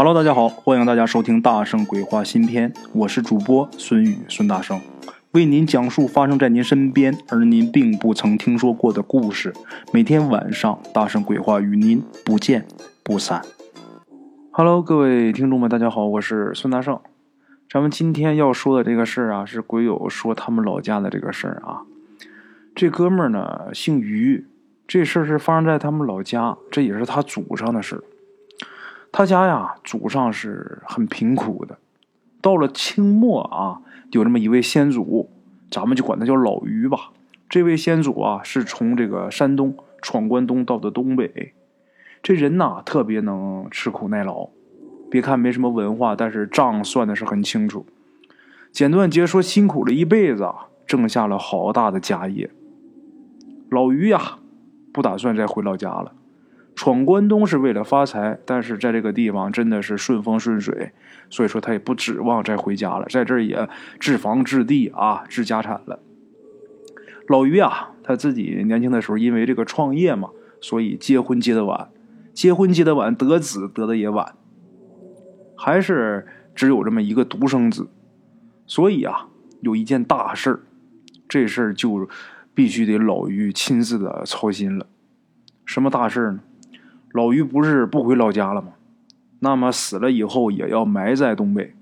Hello，大家好，欢迎大家收听《大圣鬼话》新篇，我是主播孙宇孙大圣，为您讲述发生在您身边而您并不曾听说过的故事。每天晚上，《大圣鬼话》与您不见不散。Hello，各位听众们，大家好，我是孙大圣。咱们今天要说的这个事儿啊，是鬼友说他们老家的这个事儿啊。这哥们儿呢，姓于，这事儿是发生在他们老家，这也是他祖上的事儿。他家呀，祖上是很贫苦的。到了清末啊，有这么一位先祖，咱们就管他叫老于吧。这位先祖啊，是从这个山东闯关东到的东北。这人呐，特别能吃苦耐劳。别看没什么文化，但是账算的是很清楚。简短截说，辛苦了一辈子啊，挣下了好大的家业。老于呀，不打算再回老家了。闯关东是为了发财，但是在这个地方真的是顺风顺水，所以说他也不指望再回家了，在这儿也置房置地啊，置家产了。老于啊，他自己年轻的时候因为这个创业嘛，所以结婚结得晚，结婚结得晚，得子得的也晚，还是只有这么一个独生子，所以啊，有一件大事儿，这事儿就必须得老于亲自的操心了。什么大事儿呢？老于不是不回老家了吗？那么死了以后也要埋在东北，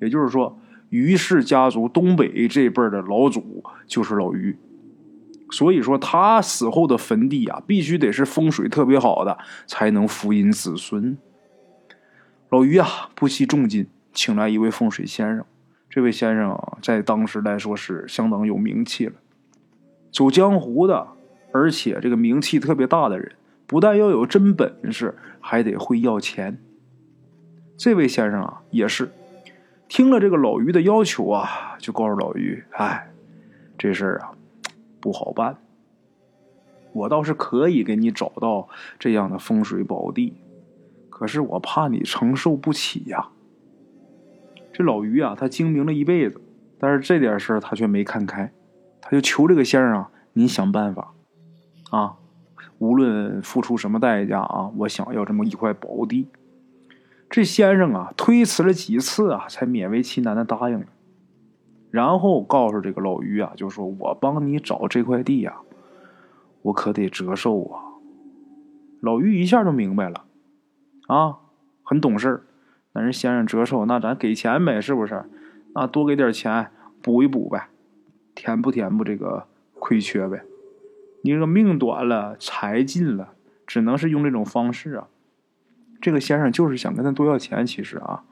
也就是说，于氏家族东北这辈的老祖就是老于，所以说他死后的坟地啊，必须得是风水特别好的，才能福荫子孙。老于啊，不惜重金请来一位风水先生，这位先生啊，在当时来说是相当有名气了，走江湖的，而且这个名气特别大的人。不但要有真本事，还得会要钱。这位先生啊，也是听了这个老于的要求啊，就告诉老于：“哎，这事儿啊不好办。我倒是可以给你找到这样的风水宝地，可是我怕你承受不起呀。”这老于啊，他精明了一辈子，但是这点事儿他却没看开，他就求这个先生啊：“您想办法啊！”无论付出什么代价啊，我想要这么一块宝地。这先生啊，推辞了几次啊，才勉为其难的答应了。然后告诉这个老于啊，就说我帮你找这块地呀，我可得折寿啊。老于一下就明白了，啊，很懂事那人先生折寿，那咱给钱呗，是不是？那多给点钱补一补呗，填补填补这个亏缺呗。你这个命短了，财尽了，只能是用这种方式啊。这个先生就是想跟他多要钱，其实啊，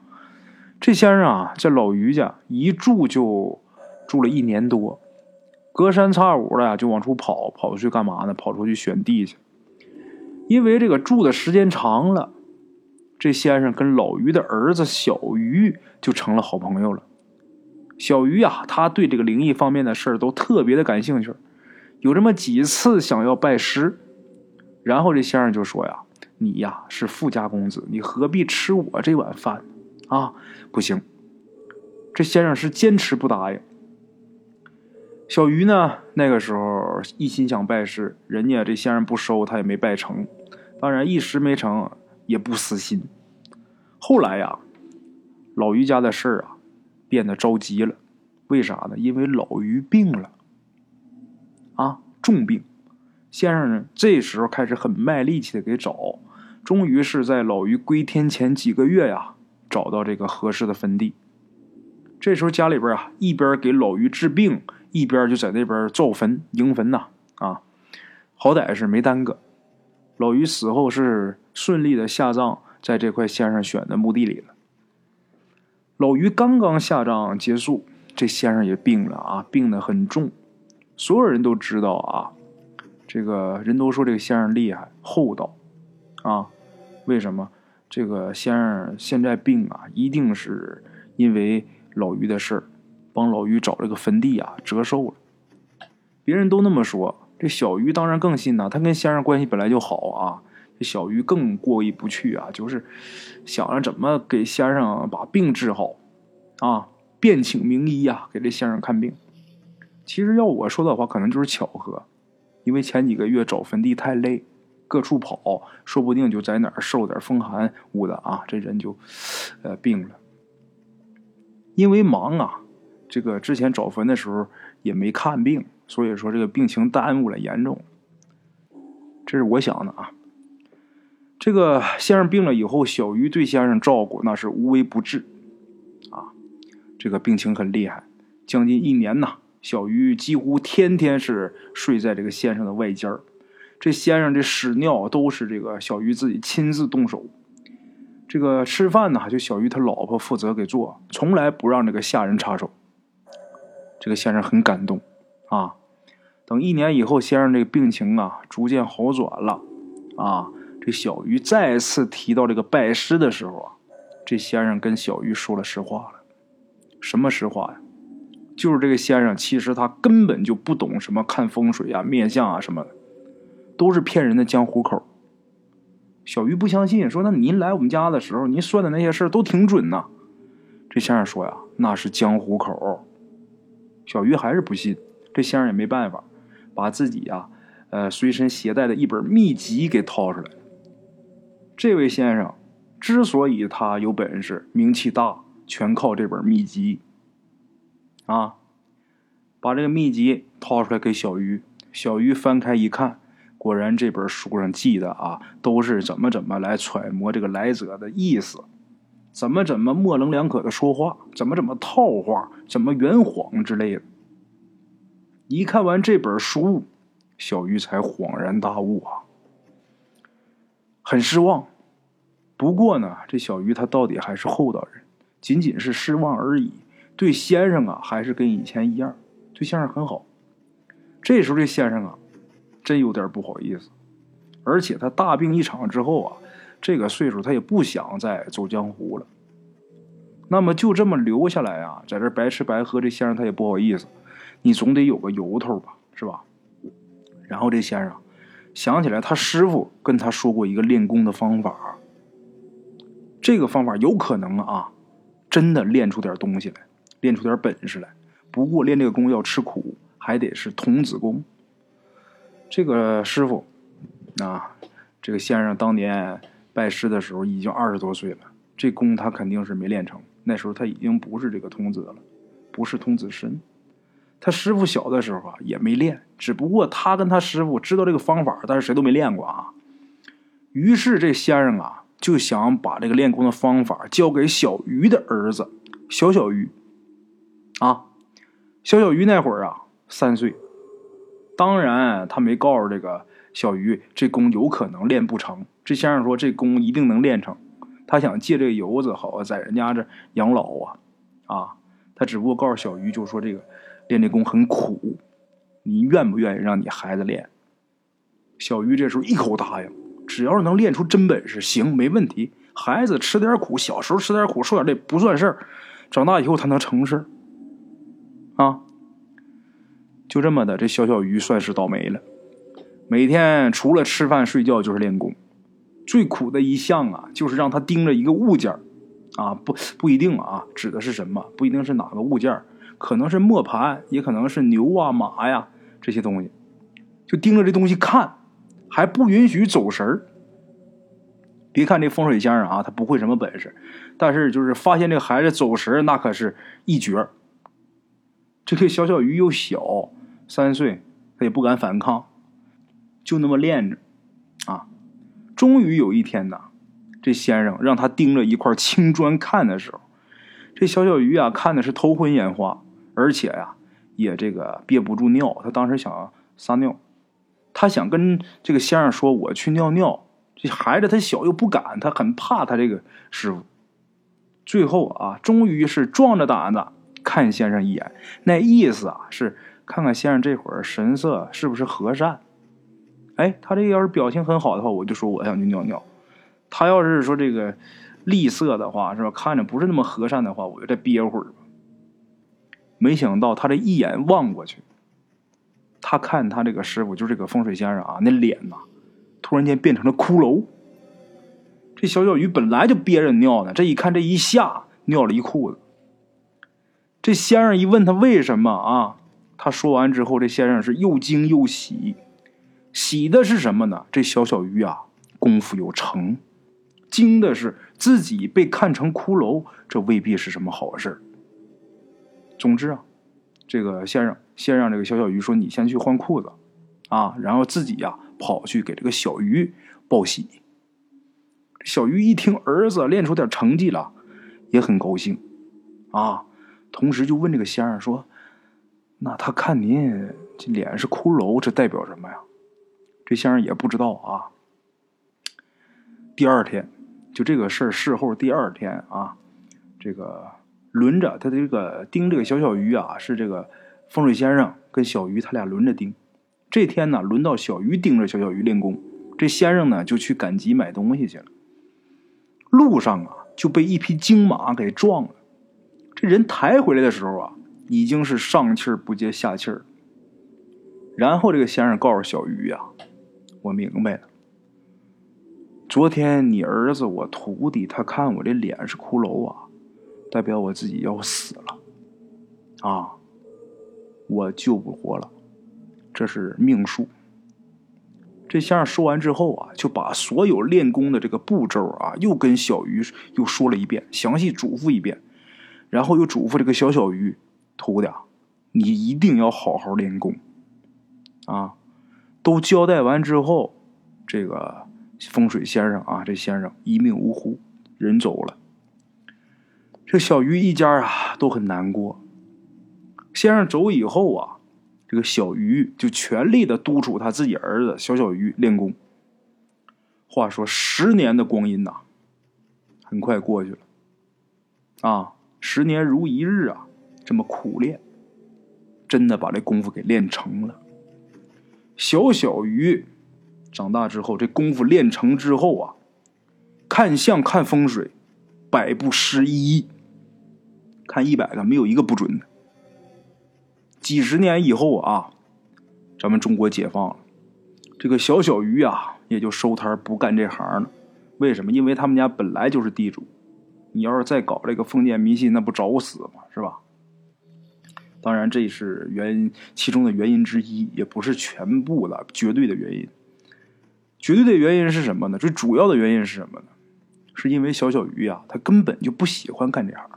这先生啊，在老于家一住就住了一年多，隔三差五的就往出跑，跑出去干嘛呢？跑出去选地去。因为这个住的时间长了，这先生跟老于的儿子小于就成了好朋友了。小于啊，他对这个灵异方面的事儿都特别的感兴趣。有这么几次想要拜师，然后这先生就说呀：“你呀是富家公子，你何必吃我这碗饭呢啊？不行！”这先生是坚持不答应。小鱼呢，那个时候一心想拜师，人家这先生不收，他也没拜成。当然一时没成，也不死心。后来呀，老于家的事儿啊，变得着急了。为啥呢？因为老于病了。啊，重病，先生呢？这时候开始很卖力气的给找，终于是在老于归天前几个月呀，找到这个合适的坟地。这时候家里边啊，一边给老于治病，一边就在那边造坟迎坟呐。啊，好歹是没耽搁。老于死后是顺利的下葬在这块先生选的墓地里了。老于刚刚下葬结束，这先生也病了啊，病得很重。所有人都知道啊，这个人都说这个先生厉害厚道，啊，为什么？这个先生现在病啊，一定是因为老于的事儿，帮老于找这个坟地啊，折寿了。别人都那么说，这小鱼当然更信呐。他跟先生关系本来就好啊，这小鱼更过意不去啊，就是想着怎么给先生把病治好，啊，便请名医呀，给这先生看病。其实要我说的话，可能就是巧合，因为前几个月找坟地太累，各处跑，说不定就在哪儿受点风寒，捂的啊，这人就呃病了。因为忙啊，这个之前找坟的时候也没看病，所以说这个病情耽误了，严重。这是我想的啊。这个先生病了以后，小鱼对先生照顾那是无微不至，啊，这个病情很厉害，将近一年呐，小鱼几乎天天是睡在这个先生的外间儿。这先生这屎尿都是这个小鱼自己亲自动手，这个吃饭呢就小鱼他老婆负责给做，从来不让这个下人插手。这个先生很感动啊。等一年以后，先生这个病情啊逐渐好转了啊。这小鱼再次提到这个拜师的时候啊，这先生跟小鱼说了实话了。什么实话呀？就是这个先生其实他根本就不懂什么看风水啊、面相啊什么的。都是骗人的江湖口。小鱼不相信，说：“那您来我们家的时候，您算的那些事都挺准呐。”这先生说：“呀，那是江湖口。”小鱼还是不信。这先生也没办法，把自己呀，呃，随身携带的一本秘籍给掏出来。这位先生之所以他有本事、名气大，全靠这本秘籍。啊，把这个秘籍掏出来给小鱼，小鱼翻开一看。果然，这本书上记的啊，都是怎么怎么来揣摩这个来者的意思，怎么怎么模棱两可的说话，怎么怎么套话，怎么圆谎之类的。一看完这本书，小鱼才恍然大悟啊，很失望。不过呢，这小鱼他到底还是厚道人，仅仅是失望而已。对先生啊，还是跟以前一样，对先生很好。这时候，这先生啊。真有点不好意思，而且他大病一场之后啊，这个岁数他也不想再走江湖了。那么就这么留下来啊，在这白吃白喝，这先生他也不好意思，你总得有个由头吧，是吧？然后这先生想起来，他师傅跟他说过一个练功的方法，这个方法有可能啊，真的练出点东西来，练出点本事来。不过练这个功要吃苦，还得是童子功。这个师傅，啊，这个先生当年拜师的时候已经二十多岁了，这功他肯定是没练成。那时候他已经不是这个童子了，不是童子身。他师傅小的时候啊也没练，只不过他跟他师傅知道这个方法，但是谁都没练过啊。于是这先生啊就想把这个练功的方法交给小鱼的儿子小小鱼，啊，小小鱼那会儿啊三岁。当然，他没告诉这个小鱼，这功有可能练不成。这先生说，这功一定能练成。他想借这个由子，好在人家这养老啊，啊。他只不过告诉小鱼，就说这个练这功很苦，你愿不愿意让你孩子练？小鱼这时候一口答应，只要是能练出真本事，行，没问题。孩子吃点苦，小时候吃点苦，受点累不算事儿，长大以后他能成事啊。就这么的，这小小鱼算是倒霉了。每天除了吃饭睡觉就是练功，最苦的一项啊，就是让他盯着一个物件啊，不不一定啊，指的是什么？不一定是哪个物件可能是磨盘，也可能是牛啊、马呀这些东西，就盯着这东西看，还不允许走神儿。别看这风水先生啊，他不会什么本事，但是就是发现这个孩子走神那可是一绝。这个小小鱼又小。三岁，他也不敢反抗，就那么练着，啊，终于有一天呢，这先生让他盯着一块青砖看的时候，这小小鱼啊看的是头昏眼花，而且呀也这个憋不住尿，他当时想撒尿，他想跟这个先生说我去尿尿，这孩子他小又不敢，他很怕他这个师傅，最后啊终于是壮着胆子看先生一眼，那意思啊是。看看先生这会儿神色是不是和善？哎，他这要是表情很好的话，我就说我想去尿尿。他要是说这个吝啬的话，是吧？看着不是那么和善的话，我就再憋会儿。没想到他这一眼望过去，他看他这个师傅，就这个风水先生啊，那脸呐，突然间变成了骷髅。这小小鱼本来就憋着尿呢，这一看这一下尿了一裤子。这先生一问他为什么啊？他说完之后，这先生是又惊又喜，喜的是什么呢？这小小鱼啊，功夫有成；惊的是自己被看成骷髅，这未必是什么好事总之啊，这个先生先让这个小小鱼说：“你先去换裤子啊。”然后自己呀跑去给这个小鱼报喜。小鱼一听儿子练出点成绩了，也很高兴啊，同时就问这个先生说：“那他看您这脸是骷髅，这代表什么呀？”这先生也不知道啊。第二天，就这个事儿事后第二天啊，这个轮着他这个盯这个小小鱼啊，是这个风水先生跟小鱼他俩轮着盯。这天呢，轮到小鱼盯着小小鱼练功，这先生呢就去赶集买东西去了。路上啊，就被一匹金马给撞了。这人抬回来的时候啊，已经是上气儿不接下气儿。然后这个先生告诉小鱼呀。我明白了。昨天你儿子我徒弟他看我这脸是骷髅啊，代表我自己要死了，啊，我救不活了，这是命数。这先生说完之后啊，就把所有练功的这个步骤啊，又跟小鱼又说了一遍，详细嘱咐一遍，然后又嘱咐这个小小鱼徒弟，你一定要好好练功，啊。都交代完之后，这个风水先生啊，这先生一命呜呼，人走了。这小鱼一家啊都很难过。先生走以后啊，这个小鱼就全力的督促他自己儿子小小鱼练功。话说十年的光阴呐，很快过去了。啊，十年如一日啊，这么苦练，真的把这功夫给练成了。小小鱼长大之后，这功夫练成之后啊，看相看风水，百不失一，看一百个没有一个不准的。几十年以后啊，咱们中国解放了，这个小小鱼啊也就收摊不干这行了。为什么？因为他们家本来就是地主，你要是再搞这个封建迷信，那不找死吗？是吧？当然，这是原因其中的原因之一，也不是全部的绝对的原因。绝对的原因是什么呢？最主要的原因是什么呢？是因为小小鱼啊，他根本就不喜欢干这行。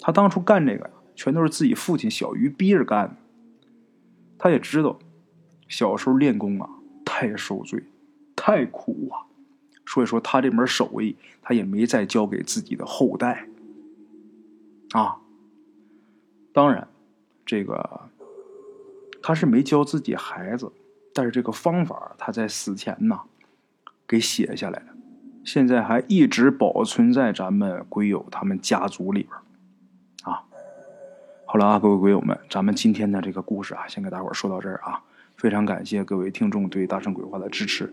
他当初干这个呀，全都是自己父亲小鱼逼着干的。他也知道，小时候练功啊，太受罪，太苦啊。所以说，他这门手艺，他也没再教给自己的后代。啊。当然，这个他是没教自己孩子，但是这个方法他在死前呢给写下来了，现在还一直保存在咱们鬼友他们家族里边啊。好了啊，各位鬼友们，咱们今天的这个故事啊，先给大伙说到这儿啊。非常感谢各位听众对大圣鬼话的支持，